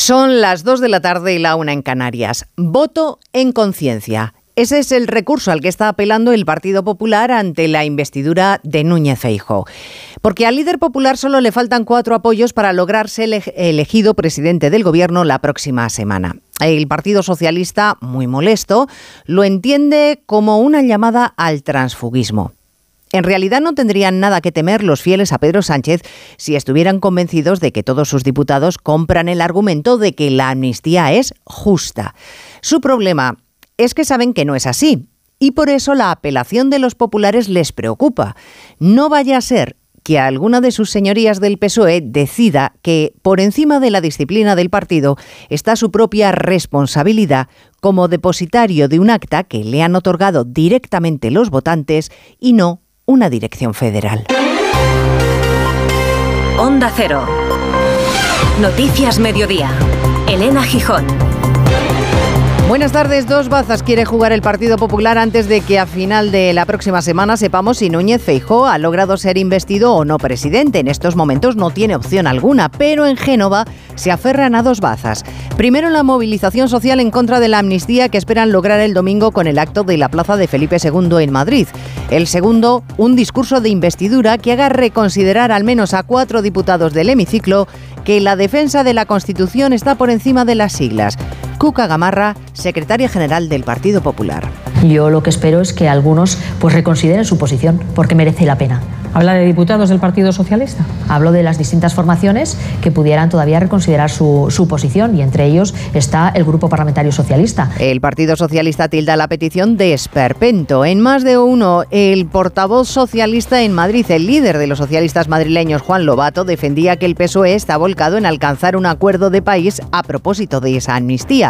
Son las 2 de la tarde y la una en Canarias. Voto en conciencia. Ese es el recurso al que está apelando el Partido Popular ante la investidura de Núñez Feijóo. Porque al líder popular solo le faltan cuatro apoyos para lograrse elegido presidente del gobierno la próxima semana. El Partido Socialista, muy molesto, lo entiende como una llamada al transfugismo. En realidad no tendrían nada que temer los fieles a Pedro Sánchez si estuvieran convencidos de que todos sus diputados compran el argumento de que la amnistía es justa. Su problema es que saben que no es así. Y por eso la apelación de los populares les preocupa. No vaya a ser que alguna de sus señorías del PSOE decida que por encima de la disciplina del partido está su propia responsabilidad como depositario de un acta que le han otorgado directamente los votantes y no una dirección federal. Onda Cero. Noticias Mediodía. Elena Gijón. Buenas tardes. Dos Bazas quiere jugar el Partido Popular antes de que a final de la próxima semana sepamos si Núñez Feijó ha logrado ser investido o no presidente. En estos momentos no tiene opción alguna, pero en Génova se aferran a dos bazas. Primero, la movilización social en contra de la amnistía que esperan lograr el domingo con el acto de la Plaza de Felipe II en Madrid. El segundo, un discurso de investidura que haga reconsiderar al menos a cuatro diputados del hemiciclo que la defensa de la Constitución está por encima de las siglas. Cuca Gamarra, secretaria general del Partido Popular. Yo lo que espero es que algunos pues reconsideren su posición, porque merece la pena. ¿Habla de diputados del Partido Socialista? Hablo de las distintas formaciones que pudieran todavía reconsiderar su, su, posición y entre ellos está el Grupo Parlamentario Socialista. El Partido Socialista tilda la petición de esperpento. En más de uno, el portavoz socialista en Madrid, el líder de los socialistas madrileños, Juan Lobato, defendía que el PSOE está volcado en alcanzar un acuerdo de país a propósito de esa amnistía.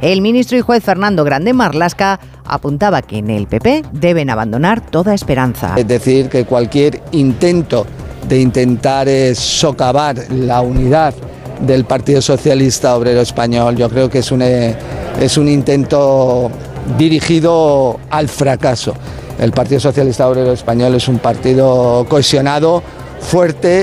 El ministro y juez Fernando Grande Marlasca apuntaba que en el PP deben abandonar toda esperanza. Es decir, que cualquier intento de intentar eh, socavar la unidad del Partido Socialista Obrero Español, yo creo que es un, eh, es un intento dirigido al fracaso. El Partido Socialista Obrero Español es un partido cohesionado,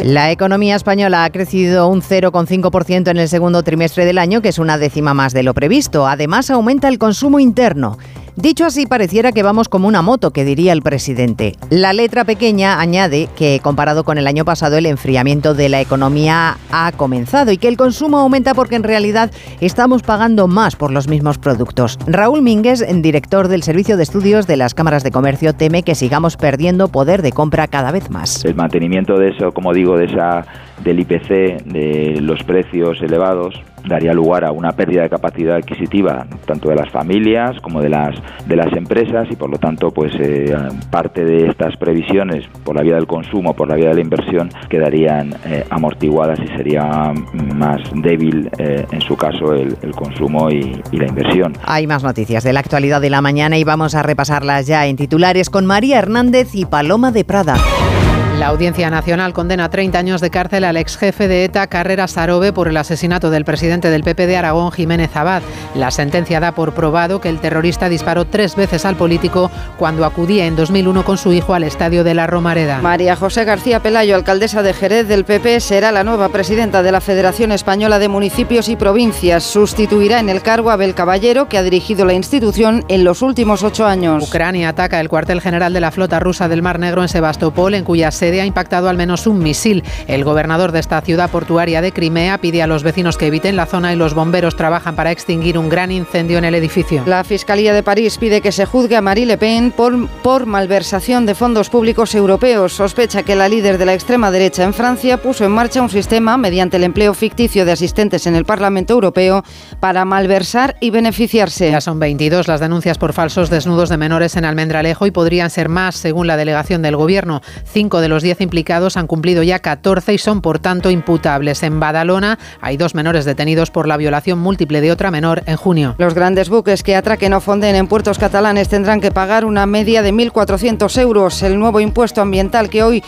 La economía española ha crecido un 0,5% en el segundo trimestre del año, que es una décima más de lo previsto. Además, aumenta el consumo interno. Dicho así, pareciera que vamos como una moto, que diría el presidente. La letra pequeña añade que, comparado con el año pasado, el enfriamiento de la economía ha comenzado y que el consumo aumenta porque en realidad estamos pagando más por los mismos productos. Raúl Mínguez, director del Servicio de Estudios de las Cámaras de Comercio, teme que sigamos perdiendo poder de compra cada vez más. El mantenimiento de eso, como digo, de esa del IPC, de los precios elevados, daría lugar a una pérdida de capacidad adquisitiva tanto de las familias como de las de las empresas y por lo tanto pues eh, parte de estas previsiones por la vía del consumo por la vía de la inversión quedarían eh, amortiguadas y sería más débil eh, en su caso el, consumo y, y, la inversión. Hay más noticias de la actualidad de la mañana y vamos a repasarlas ya en titulares con María Hernández y Paloma de Prada. La Audiencia Nacional condena 30 años de cárcel al ex jefe de ETA, Carrera Sarobe, por el asesinato del presidente del PP de Aragón, Jiménez Abad. La sentencia da por probado que el terrorista disparó tres veces al político cuando acudía en 2001 con su hijo al estadio de la Romareda. María José García Pelayo, alcaldesa de Jerez del PP, será la nueva presidenta de la Federación Española de Municipios y Provincias. Sustituirá en el cargo a Abel Caballero, que ha dirigido la institución en los últimos ocho años. Ucrania ataca el cuartel general de la flota rusa del Mar Negro en Sebastopol, en cuya sede ha impactado al menos un misil. El gobernador de esta ciudad portuaria de Crimea pide a los vecinos que eviten la zona y los bomberos trabajan para extinguir un gran incendio en el edificio. La Fiscalía de París pide que se juzgue a Marie Le Pen por, por malversación de fondos públicos europeos. Sospecha que la líder de la extrema derecha en Francia puso en marcha un sistema mediante el empleo ficticio de asistentes en el Parlamento Europeo para malversar y beneficiarse. Ya son 22 las denuncias por falsos desnudos de menores en Almendralejo y podrían ser más, según la delegación del Gobierno. Cinco de los 10 implicados han cumplido ya 14 y son por tanto imputables. En Badalona hay dos menores detenidos por la violación múltiple de otra menor en junio. Los grandes buques que atraquen o fonden en puertos catalanes tendrán que pagar una media de 1.400 euros. El nuevo impuesto ambiental que hoy,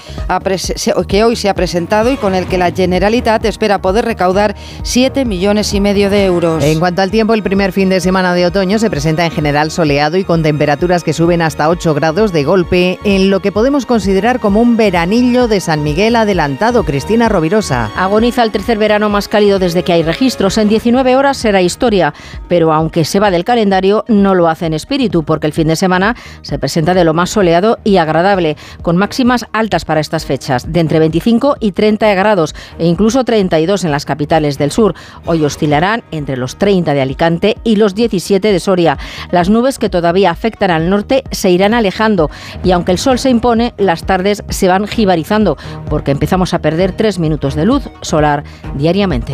que hoy se ha presentado y con el que la Generalitat espera poder recaudar 7 millones y medio de euros. En cuanto al tiempo, el primer fin de semana de otoño se presenta en general soleado y con temperaturas que suben hasta 8 grados de golpe en lo que podemos considerar como un verano veranillo de San Miguel adelantado. Cristina Rovirosa. Agoniza el tercer verano más cálido desde que hay registros. En 19 horas será historia, pero aunque se va del calendario, no lo hace en espíritu, porque el fin de semana se presenta de lo más soleado y agradable, con máximas altas para estas fechas, de entre 25 y 30 grados e incluso 32 en las capitales del sur. Hoy oscilarán entre los 30 de Alicante y los 17 de Soria. Las nubes que todavía afectan al norte se irán alejando y aunque el sol se impone, las tardes se van jibarizando porque empezamos a perder 3 minutos de luz solar diariamente.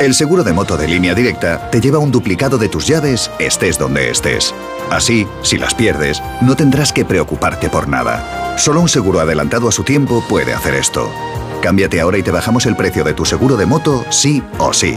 El seguro de moto de línea directa te lleva un duplicado de tus llaves estés donde estés. Así, si las pierdes, no tendrás que preocuparte por nada. Solo un seguro adelantado a su tiempo puede hacer esto. Cámbiate ahora y te bajamos el precio de tu seguro de moto, sí o sí.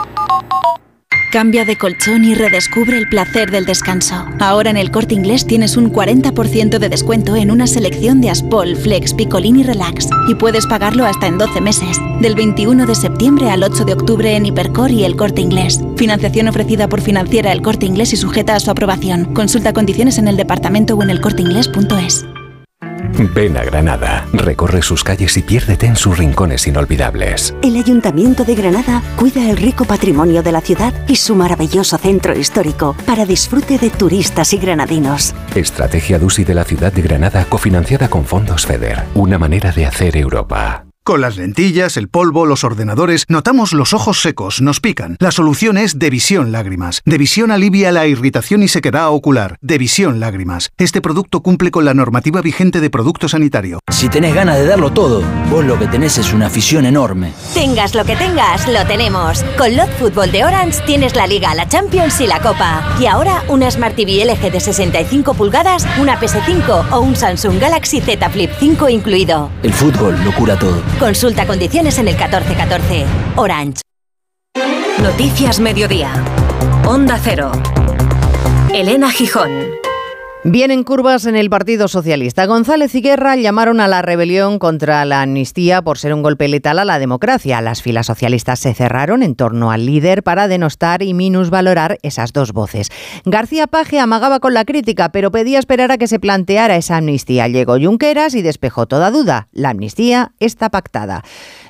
Cambia de colchón y redescubre el placer del descanso. Ahora en el corte inglés tienes un 40% de descuento en una selección de Aspol, Flex, Picolini Relax y puedes pagarlo hasta en 12 meses, del 21 de septiembre al 8 de octubre en Hipercor y el corte inglés. Financiación ofrecida por financiera el corte inglés y sujeta a su aprobación. Consulta condiciones en el departamento o en elcorteinglés.es. Ven a Granada, recorre sus calles y piérdete en sus rincones inolvidables. El Ayuntamiento de Granada cuida el rico patrimonio de la ciudad y su maravilloso centro histórico para disfrute de turistas y granadinos. Estrategia DUSI de la ciudad de Granada cofinanciada con fondos FEDER. Una manera de hacer Europa. Con las lentillas, el polvo, los ordenadores, notamos los ojos secos, nos pican. La solución es Devisión Lágrimas. Devisión alivia la irritación y sequedad ocular. Devisión Lágrimas. Este producto cumple con la normativa vigente de producto sanitario. Si tenés ganas de darlo todo, vos lo que tenés es una afición enorme. Tengas lo que tengas, lo tenemos. Con Lot Fútbol de Orange tienes la Liga, la Champions y la Copa. Y ahora una Smart TV LG de 65 pulgadas, una PS5 o un Samsung Galaxy Z Flip 5 incluido. El fútbol lo cura todo. Consulta condiciones en el 1414. Orange. Noticias Mediodía. Onda Cero. Elena Gijón. Vienen curvas en el Partido Socialista. González y Guerra llamaron a la rebelión contra la amnistía por ser un golpe letal a la democracia. Las filas socialistas se cerraron en torno al líder para denostar y minusvalorar esas dos voces. García Paje amagaba con la crítica, pero pedía esperar a que se planteara esa amnistía. Llegó Junqueras y despejó toda duda. La amnistía está pactada.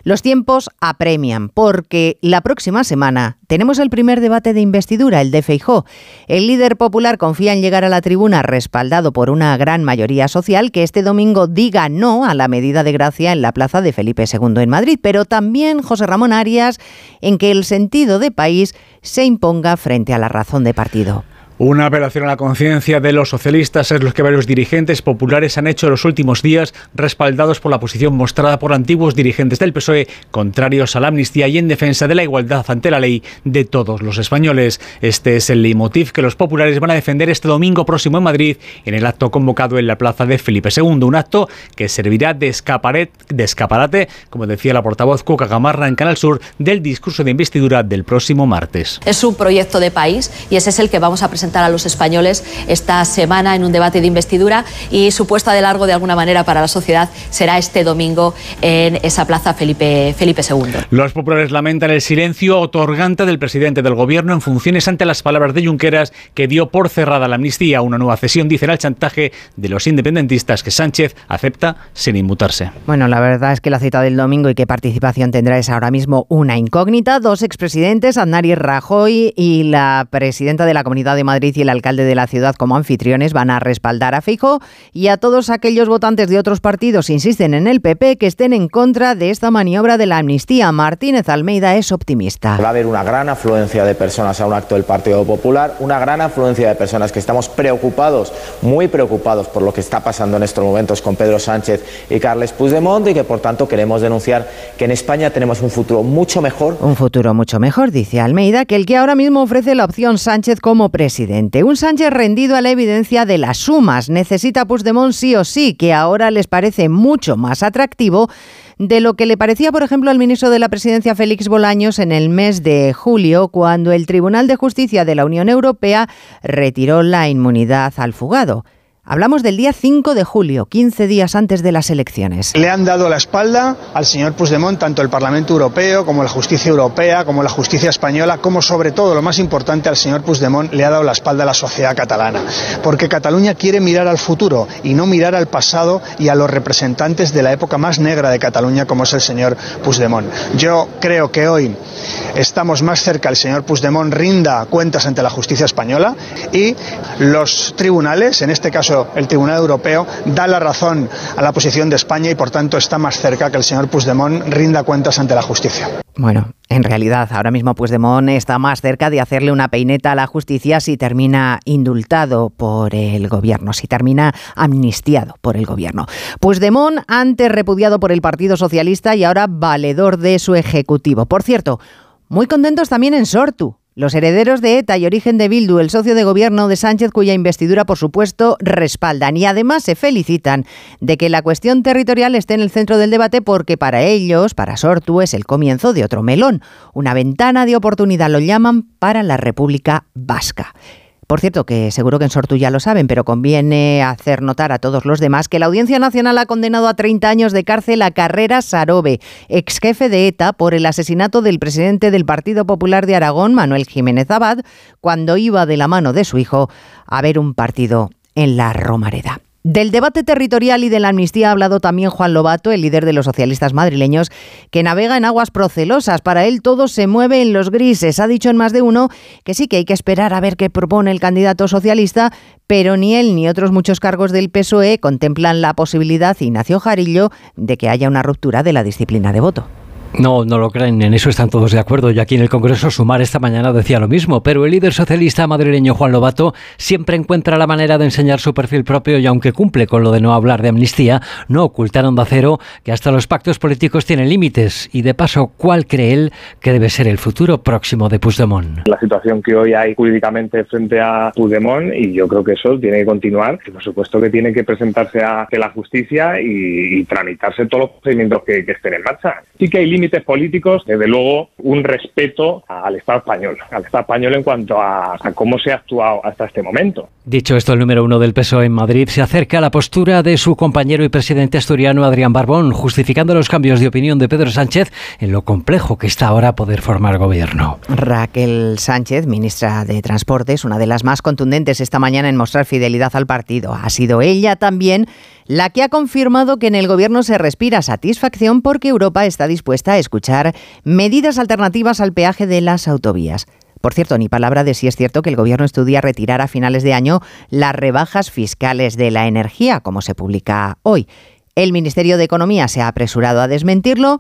Los tiempos apremian porque la próxima semana tenemos el primer debate de investidura, el de Feijó. El líder popular confía en llegar a la tribuna respaldado por una gran mayoría social que este domingo diga no a la medida de gracia en la plaza de Felipe II en Madrid, pero también José Ramón Arias en que el sentido de país se imponga frente a la razón de partido. Una apelación a la conciencia de los socialistas es lo que varios dirigentes populares han hecho en los últimos días, respaldados por la posición mostrada por antiguos dirigentes del PSOE, contrarios a la amnistía y en defensa de la igualdad ante la ley de todos los españoles. Este es el leitmotiv que los populares van a defender este domingo próximo en Madrid, en el acto convocado en la plaza de Felipe II. Un acto que servirá de, de escaparate, como decía la portavoz Cuca Gamarra en Canal Sur, del discurso de investidura del próximo martes. Es un proyecto de país y ese es el que vamos a presentar a los españoles esta semana en un debate de investidura y su puesta de largo de alguna manera para la sociedad será este domingo en esa plaza Felipe, Felipe II. Los populares lamentan el silencio otorgante del presidente del gobierno en funciones ante las palabras de Junqueras que dio por cerrada la amnistía, una nueva cesión, dicen al chantaje de los independentistas que Sánchez acepta sin inmutarse. Bueno, la verdad es que la cita del domingo y qué participación tendrá es ahora mismo una incógnita. Dos expresidentes, Aznar y Rajoy y la presidenta de la Comunidad de Madrid y el alcalde de la ciudad como anfitriones van a respaldar a Fijo y a todos aquellos votantes de otros partidos, insisten en el PP, que estén en contra de esta maniobra de la amnistía. Martínez Almeida es optimista. Va a haber una gran afluencia de personas a un acto del Partido Popular, una gran afluencia de personas que estamos preocupados, muy preocupados por lo que está pasando en estos momentos con Pedro Sánchez y Carles Puigdemont y que por tanto queremos denunciar que en España tenemos un futuro mucho mejor. Un futuro mucho mejor, dice Almeida, que el que ahora mismo ofrece la opción Sánchez como presidente. Un Sánchez rendido a la evidencia de las sumas. Necesita Puigdemont sí o sí, que ahora les parece mucho más atractivo de lo que le parecía, por ejemplo, al ministro de la Presidencia Félix Bolaños en el mes de julio, cuando el Tribunal de Justicia de la Unión Europea retiró la inmunidad al fugado. Hablamos del día 5 de julio, 15 días antes de las elecciones. Le han dado la espalda al señor Puigdemont tanto el Parlamento Europeo como la justicia europea, como la justicia española, como sobre todo, lo más importante, al señor Puigdemont le ha dado la espalda a la sociedad catalana. Porque Cataluña quiere mirar al futuro y no mirar al pasado y a los representantes de la época más negra de Cataluña, como es el señor Puigdemont. Yo creo que hoy estamos más cerca el señor Puigdemont rinda cuentas ante la justicia española y los tribunales, en este caso el Tribunal Europeo da la razón a la posición de España y por tanto está más cerca que el señor Puigdemont rinda cuentas ante la justicia. Bueno, en realidad ahora mismo Puigdemont está más cerca de hacerle una peineta a la justicia si termina indultado por el gobierno, si termina amnistiado por el gobierno. Puigdemont antes repudiado por el Partido Socialista y ahora valedor de su ejecutivo. Por cierto, muy contentos también en Sortu, los herederos de ETA y origen de Bildu, el socio de gobierno de Sánchez, cuya investidura, por supuesto, respaldan. Y además se felicitan de que la cuestión territorial esté en el centro del debate porque para ellos, para Sortu, es el comienzo de otro melón. Una ventana de oportunidad lo llaman para la República Vasca. Por cierto, que seguro que en Sortu ya lo saben, pero conviene hacer notar a todos los demás que la Audiencia Nacional ha condenado a 30 años de cárcel a Carrera Sarobe, ex jefe de ETA, por el asesinato del presidente del Partido Popular de Aragón, Manuel Jiménez Abad, cuando iba de la mano de su hijo a ver un partido en la Romareda. Del debate territorial y de la amnistía ha hablado también Juan Lobato, el líder de los socialistas madrileños, que navega en aguas procelosas. Para él todo se mueve en los grises. Ha dicho en más de uno que sí que hay que esperar a ver qué propone el candidato socialista, pero ni él ni otros muchos cargos del PSOE contemplan la posibilidad, Ignacio Jarillo, de que haya una ruptura de la disciplina de voto. No, no lo creen, en eso están todos de acuerdo. Y aquí en el Congreso Sumar esta mañana decía lo mismo, pero el líder socialista madrileño Juan Lobato siempre encuentra la manera de enseñar su perfil propio y aunque cumple con lo de no hablar de amnistía, no ocultaron de acero que hasta los pactos políticos tienen límites. Y de paso, ¿cuál cree él que debe ser el futuro próximo de Puigdemont? La situación que hoy hay jurídicamente frente a Puigdemont y yo creo que eso tiene que continuar. Y por supuesto que tiene que presentarse a la justicia y, tramitarse todos los procedimientos que, que estén en marcha. Sí que hay límites límites políticos, desde luego un respeto al Estado español, al Estado español en cuanto a, cómo se ha actuado hasta este momento. Dicho esto, el número uno del PSOE en Madrid se acerca a la postura de su compañero y presidente asturiano Adrián Barbón, justificando los cambios de opinión de Pedro Sánchez en lo complejo que está ahora poder formar gobierno. Raquel Sánchez, ministra de Transportes, una de las más contundentes esta mañana en mostrar fidelidad al partido. Ha sido ella también la que ha confirmado que en el gobierno se respira satisfacción porque Europa está dispuesta a escuchar medidas alternativas al peaje de las autovías. Por cierto, ni palabra de si es cierto que el Gobierno estudia retirar a finales de año las rebajas fiscales de la energía, como se publica hoy. El Ministerio de Economía se ha apresurado a desmentirlo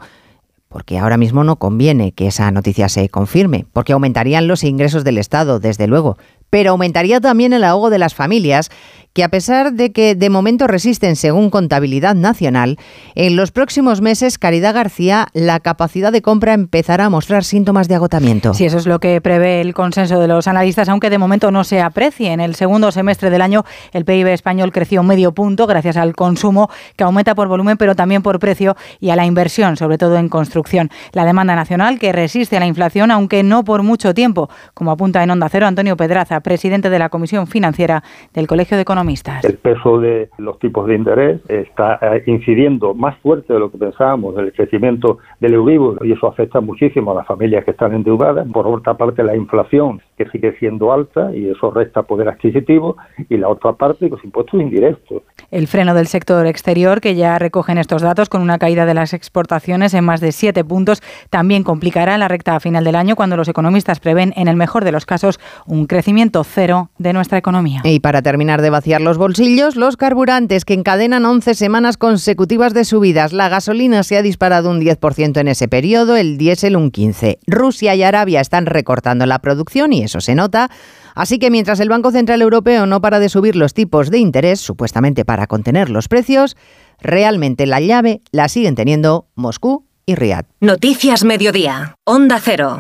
porque ahora mismo no conviene que esa noticia se confirme, porque aumentarían los ingresos del Estado, desde luego, pero aumentaría también el ahogo de las familias, que a pesar de que de momento resisten según contabilidad nacional, en los próximos meses, Caridad García, la capacidad de compra empezará a mostrar síntomas de agotamiento. Sí, eso es lo que prevé el consenso de los analistas, aunque de momento no se aprecie. En el segundo semestre del año, el PIB español creció medio punto gracias al consumo, que aumenta por volumen, pero también por precio, y a la inversión, sobre todo en construcción. La demanda nacional, que resiste a la inflación, aunque no por mucho tiempo, como apunta en Onda Cero Antonio Pedraza, presidente de la Comisión Financiera del Colegio de Economistas. El peso de los tipos de interés está eh, incidiendo más fuerte de lo que pensábamos del crecimiento del Euribor y eso afecta muchísimo a las familias que están endeudadas. Por otra parte, la inflación que sigue siendo alta y eso resta poder adquisitivo y la otra parte, los impuestos indirectos. El freno del sector exterior, que ya recogen estos datos con una caída de las exportaciones en más de siete puntos, también complicará la recta final del año cuando los economistas prevén, en el mejor de los casos, un crecimiento cero de nuestra economía. Y para terminar de vaciar los bolsillos, los carburantes que encadenan 11 semanas consecutivas de subidas. La gasolina se ha disparado un 10% en ese periodo, el diésel un 15%. Rusia y Arabia están recortando la producción y eso se nota. Así que mientras el Banco Central Europeo no para de subir los tipos de interés, supuestamente para contener los precios, realmente la llave la siguen teniendo Moscú y Riad. Noticias Mediodía. Onda Cero.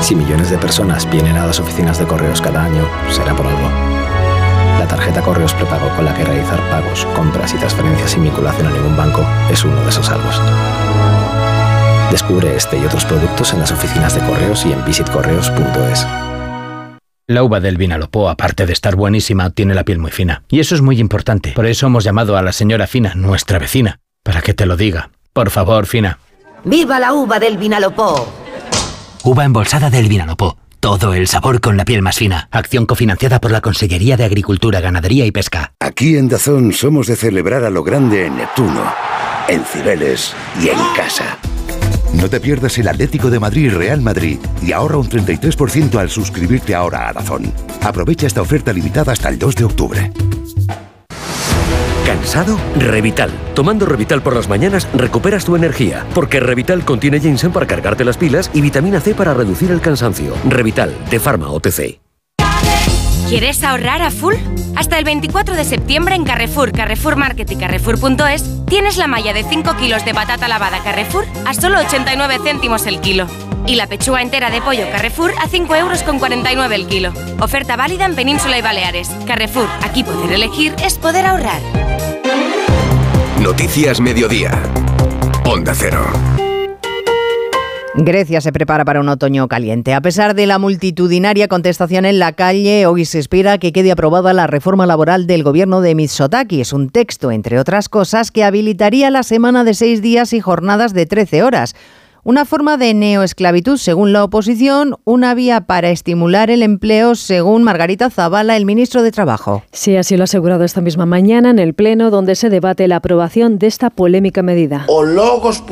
Si millones de personas vienen a las oficinas de correos cada año, será por algo. La tarjeta Correos Prepago con la que realizar pagos, compras y transferencias sin vinculación a ningún banco es uno de esos algos. Descubre este y otros productos en las oficinas de correos y en visitcorreos.es. La uva del Vinalopó, aparte de estar buenísima, tiene la piel muy fina. Y eso es muy importante. Por eso hemos llamado a la señora Fina, nuestra vecina, para que te lo diga. Por favor, Fina. ¡Viva la uva del Vinalopó! Uva embolsada del Vinalopó. Todo el sabor con la piel más fina. Acción cofinanciada por la Consellería de Agricultura, Ganadería y Pesca. Aquí en Dazón somos de celebrar a lo grande en Neptuno, en Cibeles y en casa. No te pierdas el Atlético de Madrid Real Madrid y ahorra un 33% al suscribirte ahora a Dazón. Aprovecha esta oferta limitada hasta el 2 de octubre. ¿Cansado? Revital. Tomando Revital por las mañanas recuperas tu energía, porque Revital contiene ginseng para cargarte las pilas y vitamina C para reducir el cansancio. Revital, de Pharma OTC. ¿Quieres ahorrar a full? Hasta el 24 de septiembre en Carrefour, Carrefour Market y Carrefour.es tienes la malla de 5 kilos de patata lavada Carrefour a solo 89 céntimos el kilo. Y la pechuga entera de pollo Carrefour a 5 euros con 49 el kilo. Oferta válida en Península y Baleares. Carrefour, aquí poder elegir es poder ahorrar. Noticias Mediodía. Onda Cero. Grecia se prepara para un otoño caliente. A pesar de la multitudinaria contestación en la calle, hoy se espera que quede aprobada la reforma laboral del gobierno de Mitsotaki. Es un texto, entre otras cosas, que habilitaría la semana de seis días y jornadas de 13 horas. Una forma de neoesclavitud, según la oposición, una vía para estimular el empleo, según Margarita Zavala, el ministro de Trabajo. Sí, así lo ha asegurado esta misma mañana en el Pleno, donde se debate la aprobación de esta polémica medida. O logos.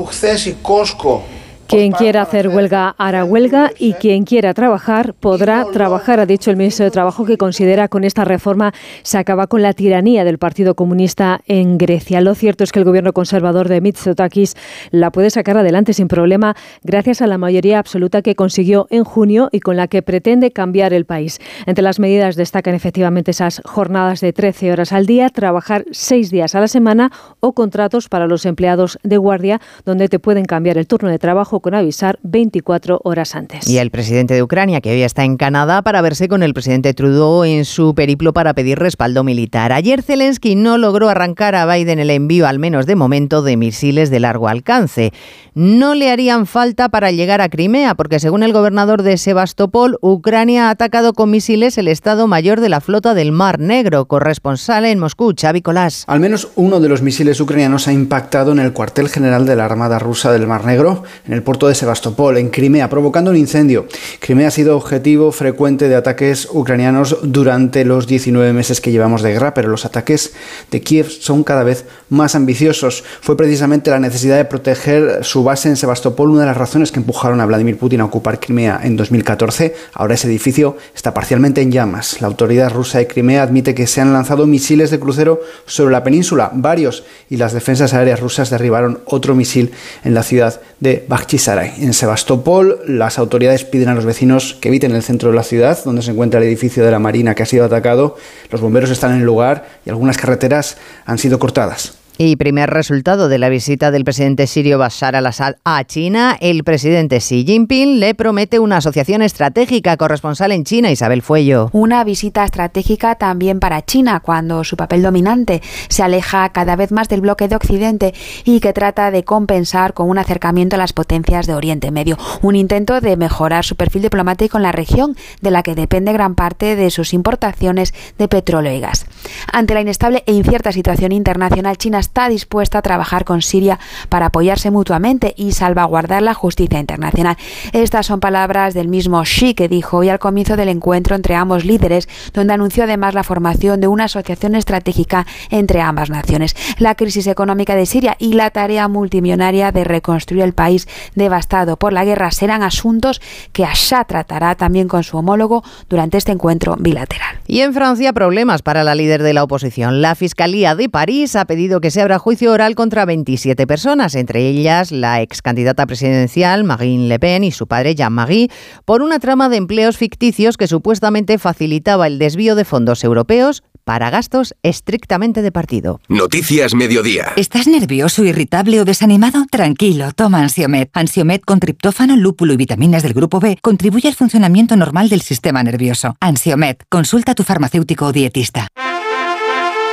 Quien quiera hacer huelga hará huelga y quien quiera trabajar podrá trabajar, ha dicho el ministro de Trabajo, que considera con esta reforma se acaba con la tiranía del Partido Comunista en Grecia. Lo cierto es que el gobierno conservador de Mitsotakis la puede sacar adelante sin problema gracias a la mayoría absoluta que consiguió en junio y con la que pretende cambiar el país. Entre las medidas destacan efectivamente esas jornadas de 13 horas al día, trabajar seis días a la semana o contratos para los empleados de guardia donde te pueden cambiar el turno de trabajo con avisar 24 horas antes. Y el presidente de Ucrania, que hoy está en Canadá para verse con el presidente Trudeau en su periplo para pedir respaldo militar. Ayer Zelensky no logró arrancar a Biden el envío, al menos de momento, de misiles de largo alcance. No le harían falta para llegar a Crimea, porque según el gobernador de Sebastopol, Ucrania ha atacado con misiles el Estado Mayor de la Flota del Mar Negro. Corresponsal en Moscú, Xavi Colás. Al menos uno de los misiles ucranianos ha impactado en el cuartel general de la Armada rusa del Mar Negro, en el puerto de Sebastopol, en Crimea, provocando un incendio. Crimea ha sido objetivo frecuente de ataques ucranianos durante los 19 meses que llevamos de guerra, pero los ataques de Kiev son cada vez más ambiciosos. Fue precisamente la necesidad de proteger su base en Sebastopol una de las razones que empujaron a Vladimir Putin a ocupar Crimea en 2014. Ahora ese edificio está parcialmente en llamas. La autoridad rusa de Crimea admite que se han lanzado misiles de crucero sobre la península, varios, y las defensas aéreas rusas derribaron otro misil en la ciudad de En Sebastopol, las autoridades piden a los vecinos que eviten el centro de la ciudad, donde se encuentra el edificio de la Marina que ha sido atacado. Los bomberos están en el lugar y algunas carreteras han sido cortadas. Y primer resultado de la visita del presidente sirio Bashar al-Assad a China, el presidente Xi Jinping le promete una asociación estratégica corresponsal en China, Isabel Fuello. Una visita estratégica también para China, cuando su papel dominante se aleja cada vez más del bloque de Occidente y que trata de compensar con un acercamiento a las potencias de Oriente Medio. Un intento de mejorar su perfil diplomático en la región, de la que depende gran parte de sus importaciones de petróleo y gas. Ante la inestable e incierta situación internacional, China está dispuesta a trabajar con Siria para apoyarse mutuamente y salvaguardar la justicia internacional. Estas son palabras del mismo Xi que dijo hoy al comienzo del encuentro entre ambos líderes, donde anunció además la formación de una asociación estratégica entre ambas naciones. La crisis económica de Siria y la tarea multimillonaria de reconstruir el país devastado por la guerra serán asuntos que Assad tratará también con su homólogo durante este encuentro bilateral. Y en Francia, problemas para la líder de la oposición. La Fiscalía de París ha pedido que se abra juicio oral contra 27 personas, entre ellas la ex candidata presidencial Marine Le Pen y su padre Jean-Marie, por una trama de empleos ficticios que supuestamente facilitaba el desvío de fondos europeos para gastos estrictamente de partido. Noticias Mediodía. ¿Estás nervioso, irritable o desanimado? Tranquilo, toma Ansiomet. Ansiomet con triptófano, lúpulo y vitaminas del grupo B contribuye al funcionamiento normal del sistema nervioso. Ansiomet, consulta a tu farmacéutico o dietista.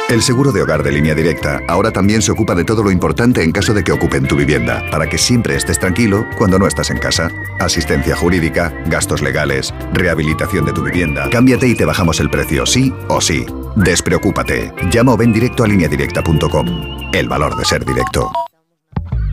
El seguro de hogar de línea directa ahora también se ocupa de todo lo importante en caso de que ocupen tu vivienda, para que siempre estés tranquilo cuando no estás en casa. Asistencia jurídica, gastos legales, rehabilitación de tu vivienda. Cámbiate y te bajamos el precio, sí o sí. Despreocúpate. Llama o ven directo a lineadirecta.com. El valor de ser directo.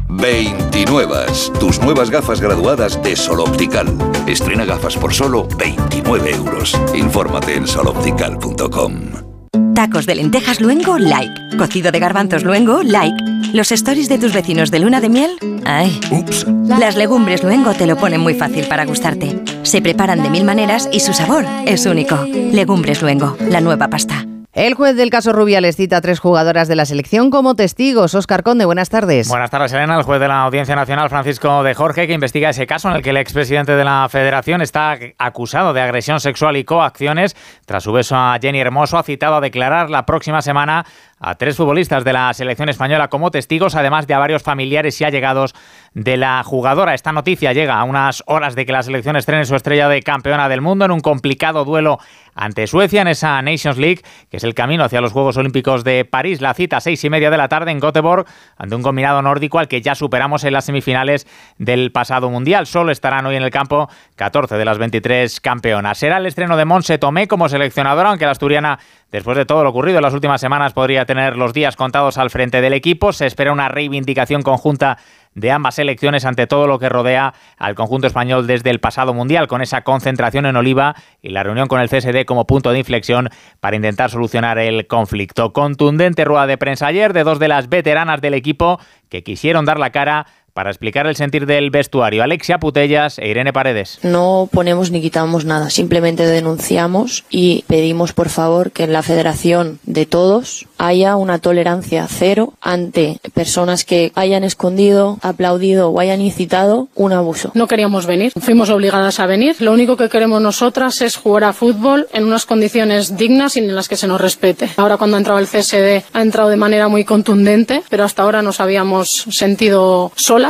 29. Tus nuevas gafas graduadas de Sol Optical. Estrena gafas por solo 29 euros. Infórmate en soloptical.com. Tacos de lentejas luengo, like. Cocido de garbanzos luengo, like. Los stories de tus vecinos de luna de miel, ay. Ups. Las legumbres luengo te lo ponen muy fácil para gustarte. Se preparan de mil maneras y su sabor es único. Legumbres luengo, la nueva pasta. El juez del caso Rubiales cita a tres jugadoras de la selección como testigos. Oscar Conde, buenas tardes. Buenas tardes, Elena. El juez de la Audiencia Nacional, Francisco de Jorge, que investiga ese caso en el que el expresidente de la Federación está acusado de agresión sexual y coacciones tras su beso a Jenny Hermoso, ha citado a declarar la próxima semana a tres futbolistas de la selección española como testigos, además de a varios familiares y allegados de la jugadora. Esta noticia llega a unas horas de que la selección estrene su estrella de campeona del mundo en un complicado duelo ante Suecia en esa Nations League, que es el camino hacia los Juegos Olímpicos de París. La cita a seis y media de la tarde en Göteborg ante un combinado nórdico al que ya superamos en las semifinales del pasado Mundial. Solo estarán hoy en el campo 14 de las 23 campeonas. Será el estreno de Monse Tomé como seleccionadora, aunque la asturiana Después de todo lo ocurrido en las últimas semanas, podría tener los días contados al frente del equipo. Se espera una reivindicación conjunta de ambas selecciones ante todo lo que rodea al conjunto español desde el pasado Mundial, con esa concentración en Oliva y la reunión con el CSD como punto de inflexión para intentar solucionar el conflicto. Contundente rueda de prensa ayer de dos de las veteranas del equipo que quisieron dar la cara para explicar el sentir del vestuario, Alexia Putellas e Irene Paredes. No ponemos ni quitamos nada, simplemente denunciamos y pedimos por favor que en la federación de todos haya una tolerancia cero ante personas que hayan escondido, aplaudido o hayan incitado un abuso. No queríamos venir, fuimos obligadas a venir. Lo único que queremos nosotras es jugar a fútbol en unas condiciones dignas y en las que se nos respete. Ahora cuando ha entrado el CSD ha entrado de manera muy contundente, pero hasta ahora nos habíamos sentido solas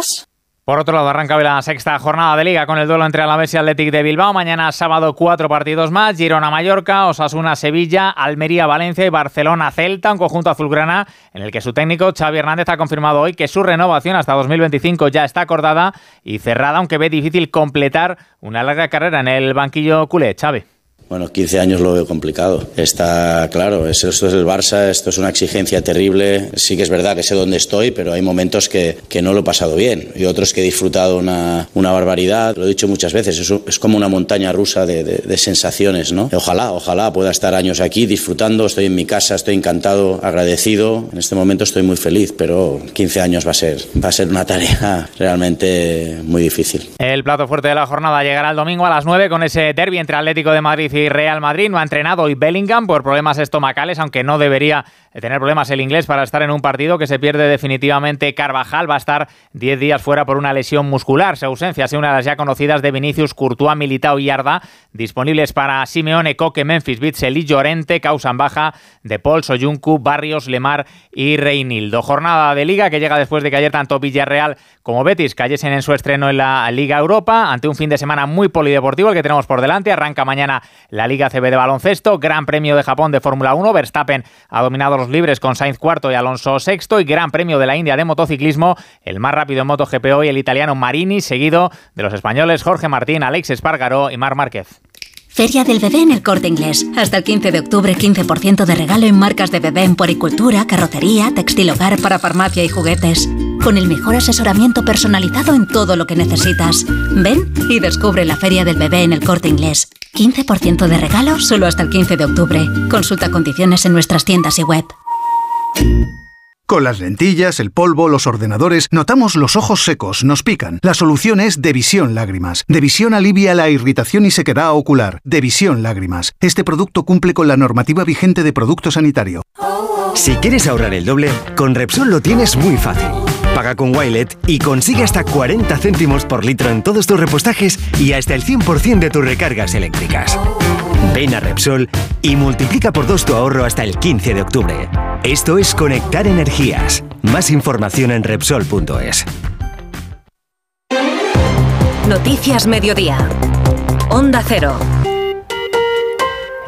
por otro lado, arranca hoy la sexta jornada de Liga con el duelo entre Alavés y Athletic de Bilbao. Mañana sábado cuatro partidos más. Girona-Mallorca, Osasuna-Sevilla, Almería-Valencia y Barcelona-Celta. Un conjunto azulgrana en el que su técnico Xavi Hernández ha confirmado hoy que su renovación hasta 2025 ya está acordada y cerrada, aunque ve difícil completar una larga carrera en el banquillo culé. Xavi. Bueno, 15 años lo veo complicado. Está claro, esto es el Barça, esto es una exigencia terrible. Sí que es verdad que sé dónde estoy, pero hay momentos que, que no lo he pasado bien y otros que he disfrutado una, una barbaridad. Lo he dicho muchas veces, es, es como una montaña rusa de, de, de, sensaciones, ¿no? Ojalá, ojalá pueda estar años aquí disfrutando. Estoy en mi casa, estoy encantado, agradecido. En este momento estoy muy feliz, pero 15 años va a ser, va a ser una tarea realmente muy difícil. El plato fuerte de la jornada llegará el domingo a las 9 con ese derby entre Atlético de Madrid y Real Madrid. No ha entrenado hoy Bellingham por problemas estomacales, aunque no debería tener problemas el inglés para estar en un partido que se pierde definitivamente Carvajal. Va a estar 10 días fuera por una lesión muscular. Su ausencia ha una de las ya conocidas de Vinicius, Courtois, Militao y Arda, disponibles para Simeone, Coque, Memphis, Bitzel y Llorente, causan baja de Paul, Soyuncu, Barrios, Lemar y Reinildo. Jornada de Liga que llega después de que ayer tanto Villarreal como Betis cayesen en su estreno en la Liga Europa, ante un fin de semana muy polideportivo el que tenemos por delante. Arranca mañana la Liga CB de baloncesto, Gran Premio de Japón de Fórmula 1, Verstappen ha dominado los libres con Sainz cuarto y Alonso sexto y Gran Premio de la India de motociclismo, el más rápido en MotoGP hoy el italiano Marini, seguido de los españoles Jorge Martín, Alex Espargaró y Mar Márquez. Feria del Bebé en el Corte Inglés. Hasta el 15 de octubre, 15% de regalo en marcas de bebé en poricultura, carrocería, textil hogar para farmacia y juguetes. Con el mejor asesoramiento personalizado en todo lo que necesitas. Ven y descubre la Feria del Bebé en el Corte Inglés. 15% de regalo solo hasta el 15 de octubre. Consulta condiciones en nuestras tiendas y web. Con las lentillas, el polvo, los ordenadores, notamos los ojos secos, nos pican. La solución es Devisión Lágrimas. Devisión alivia la irritación y sequedad ocular. Devisión Lágrimas. Este producto cumple con la normativa vigente de producto sanitario. Si quieres ahorrar el doble, con Repsol lo tienes muy fácil. Paga con Wilet y consigue hasta 40 céntimos por litro en todos tus repostajes y hasta el 100% de tus recargas eléctricas. Ven a Repsol y multiplica por dos tu ahorro hasta el 15 de octubre. Esto es Conectar Energías. Más información en Repsol.es. Noticias Mediodía. Onda Cero.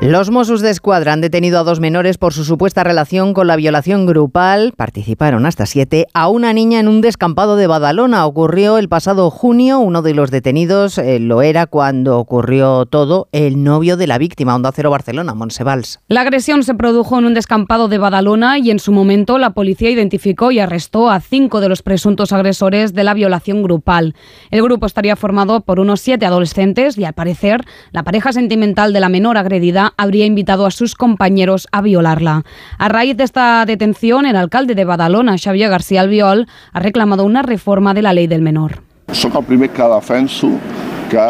Los Mossos de Escuadra han detenido a dos menores por su supuesta relación con la violación grupal, participaron hasta siete, a una niña en un descampado de Badalona. Ocurrió el pasado junio, uno de los detenidos eh, lo era cuando ocurrió todo, el novio de la víctima, Onda Cero Barcelona, Monsevals. La agresión se produjo en un descampado de Badalona y en su momento la policía identificó y arrestó a cinco de los presuntos agresores de la violación grupal. El grupo estaría formado por unos siete adolescentes y al parecer la pareja sentimental de la menor agredida habría invitado a sus compañeros a violarla. A raíz de esta detención, el alcalde de Badalona, Xavier García Albiol, ha reclamado una reforma de la ley del menor.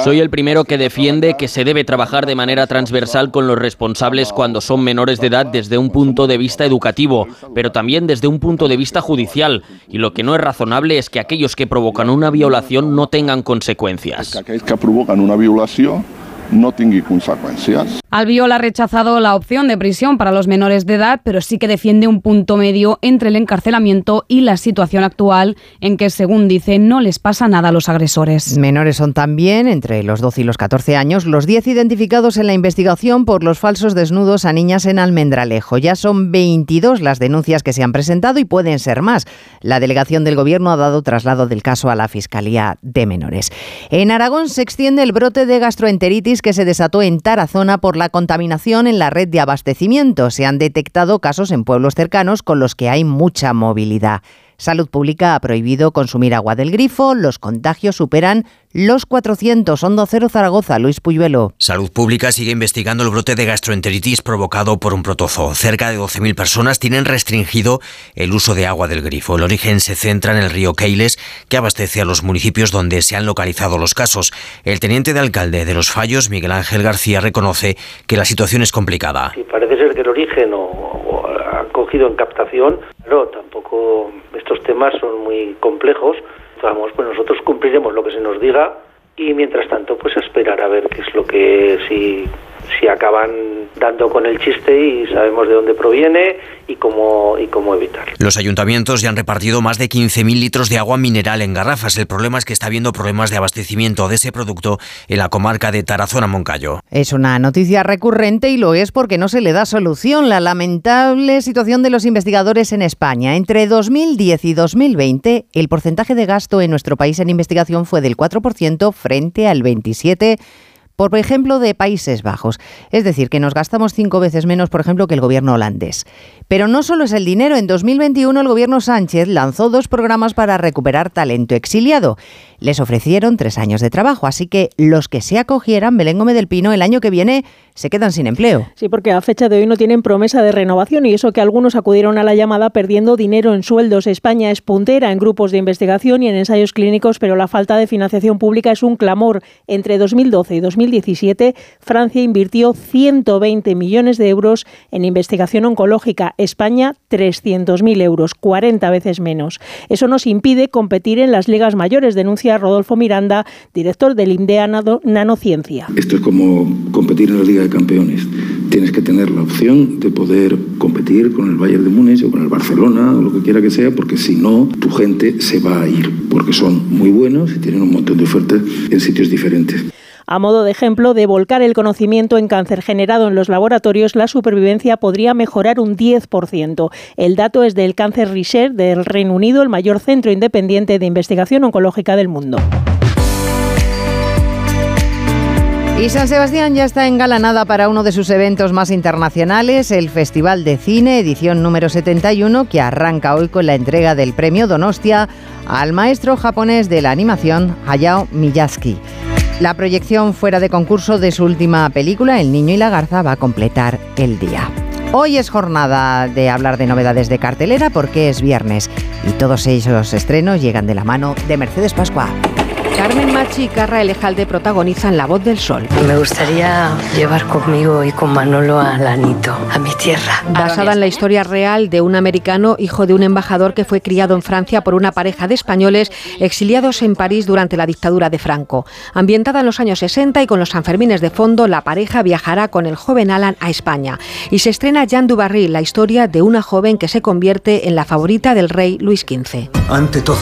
Soy el primero que defiende que se debe trabajar de manera transversal con los responsables cuando son menores de edad desde un punto de vista educativo, pero también desde un punto de vista judicial. Y lo que no es razonable es que aquellos que provocan una violación no tengan consecuencias. aquells que provoquen una violació no tingui conseqüències. Albiol ha rechazado la opción de prisión para los menores de edad, pero sí que defiende un punto medio entre el encarcelamiento y la situación actual en que, según dice, no les pasa nada a los agresores. Menores son también, entre los 12 y los 14 años, los 10 identificados en la investigación por los falsos desnudos a niñas en Almendralejo. Ya son 22 las denuncias que se han presentado y pueden ser más. La delegación del Gobierno ha dado traslado del caso a la Fiscalía de Menores. En Aragón se extiende el brote de gastroenteritis que se desató en Tarazona por la contaminación en la red de abastecimiento. Se han detectado casos en pueblos cercanos con los que hay mucha movilidad. Salud Pública ha prohibido consumir agua del grifo. Los contagios superan los 400. Hondo Cero Zaragoza, Luis Puyuelo. Salud Pública sigue investigando el brote de gastroenteritis provocado por un protozoo. Cerca de 12.000 personas tienen restringido el uso de agua del grifo. El origen se centra en el río Keiles, que abastece a los municipios donde se han localizado los casos. El teniente de alcalde de Los Fallos, Miguel Ángel García, reconoce que la situación es complicada. Sí, parece ser que el origen o, cogido en captación, pero tampoco estos temas son muy complejos. Vamos, pues nosotros cumpliremos lo que se nos diga y mientras tanto pues esperar a ver qué es lo que si si acaban dando con el chiste y sabemos de dónde proviene y cómo y cómo evitarlo. Los ayuntamientos ya han repartido más de 15.000 litros de agua mineral en garrafas. El problema es que está habiendo problemas de abastecimiento de ese producto en la comarca de Tarazona-Moncayo. Es una noticia recurrente y lo es porque no se le da solución. La lamentable situación de los investigadores en España. Entre 2010 y 2020, el porcentaje de gasto en nuestro país en investigación fue del 4% frente al 27% por ejemplo, de Países Bajos. Es decir, que nos gastamos cinco veces menos, por ejemplo, que el gobierno holandés. Pero no solo es el dinero. En 2021 el gobierno Sánchez lanzó dos programas para recuperar talento exiliado. Les ofrecieron tres años de trabajo, así que los que se acogieran, Belén Gómez del Pino, el año que viene se quedan sin empleo. Sí, porque a fecha de hoy no tienen promesa de renovación y eso que algunos acudieron a la llamada perdiendo dinero en sueldos. España es puntera en grupos de investigación y en ensayos clínicos, pero la falta de financiación pública es un clamor. Entre 2012 y 2017, Francia invirtió 120 millones de euros en investigación oncológica. España, 300.000 euros, 40 veces menos. Eso nos impide competir en las ligas mayores, denuncia Rodolfo Miranda, director del INDEA Nanociencia. Esto es como competir en la Liga de Campeones. Tienes que tener la opción de poder competir con el Bayern de Múnich o con el Barcelona o lo que quiera que sea, porque si no, tu gente se va a ir, porque son muy buenos y tienen un montón de ofertas en sitios diferentes. A modo de ejemplo de volcar el conocimiento en cáncer generado en los laboratorios, la supervivencia podría mejorar un 10%. El dato es del Cancer Research del Reino Unido, el mayor centro independiente de investigación oncológica del mundo. Y San Sebastián ya está engalanada para uno de sus eventos más internacionales, el Festival de Cine, edición número 71, que arranca hoy con la entrega del premio Donostia al maestro japonés de la animación, Hayao Miyazaki. La proyección fuera de concurso de su última película, El Niño y la Garza, va a completar el día. Hoy es jornada de hablar de novedades de cartelera porque es viernes y todos esos estrenos llegan de la mano de Mercedes Pascua. Carmen Machi y Carra Elejalde protagonizan La Voz del Sol. Me gustaría llevar conmigo y con Manolo a Lanito, a mi tierra. Basada en la historia real de un americano, hijo de un embajador que fue criado en Francia por una pareja de españoles exiliados en París durante la dictadura de Franco. Ambientada en los años 60 y con los Sanfermines de fondo, la pareja viajará con el joven Alan a España. Y se estrena Jean Dubarry, la historia de una joven que se convierte en la favorita del rey Luis XV. Ante todo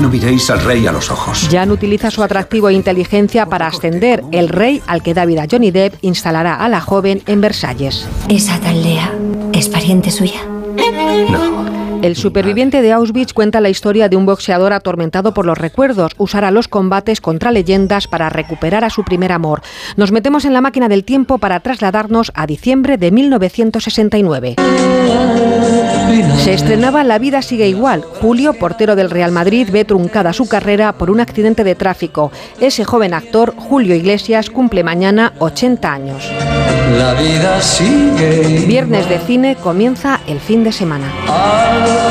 No miréis al rey a los ojos. Jan utiliza su atractivo e inteligencia para ascender. El rey al que da vida Johnny Depp instalará a la joven en Versalles. ¿Esa tal Lea es pariente suya? No. El superviviente de Auschwitz cuenta la historia de un boxeador atormentado por los recuerdos. Usará los combates contra leyendas para recuperar a su primer amor. Nos metemos en la máquina del tiempo para trasladarnos a diciembre de 1969. Se estrenaba La vida sigue igual. Julio, portero del Real Madrid, ve truncada su carrera por un accidente de tráfico. Ese joven actor, Julio Iglesias, cumple mañana 80 años. La vida sigue. Viernes de cine comienza el fin de semana.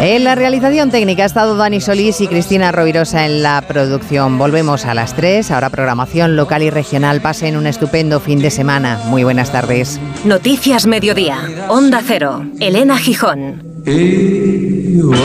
En la realización técnica ha estado Dani Solís y Cristina Rovirosa en la producción. Volvemos a las 3, ahora programación local y regional. Pasen un estupendo fin de semana. Muy buenas tardes. Noticias Mediodía, Onda Cero, Elena Gijón. Igual.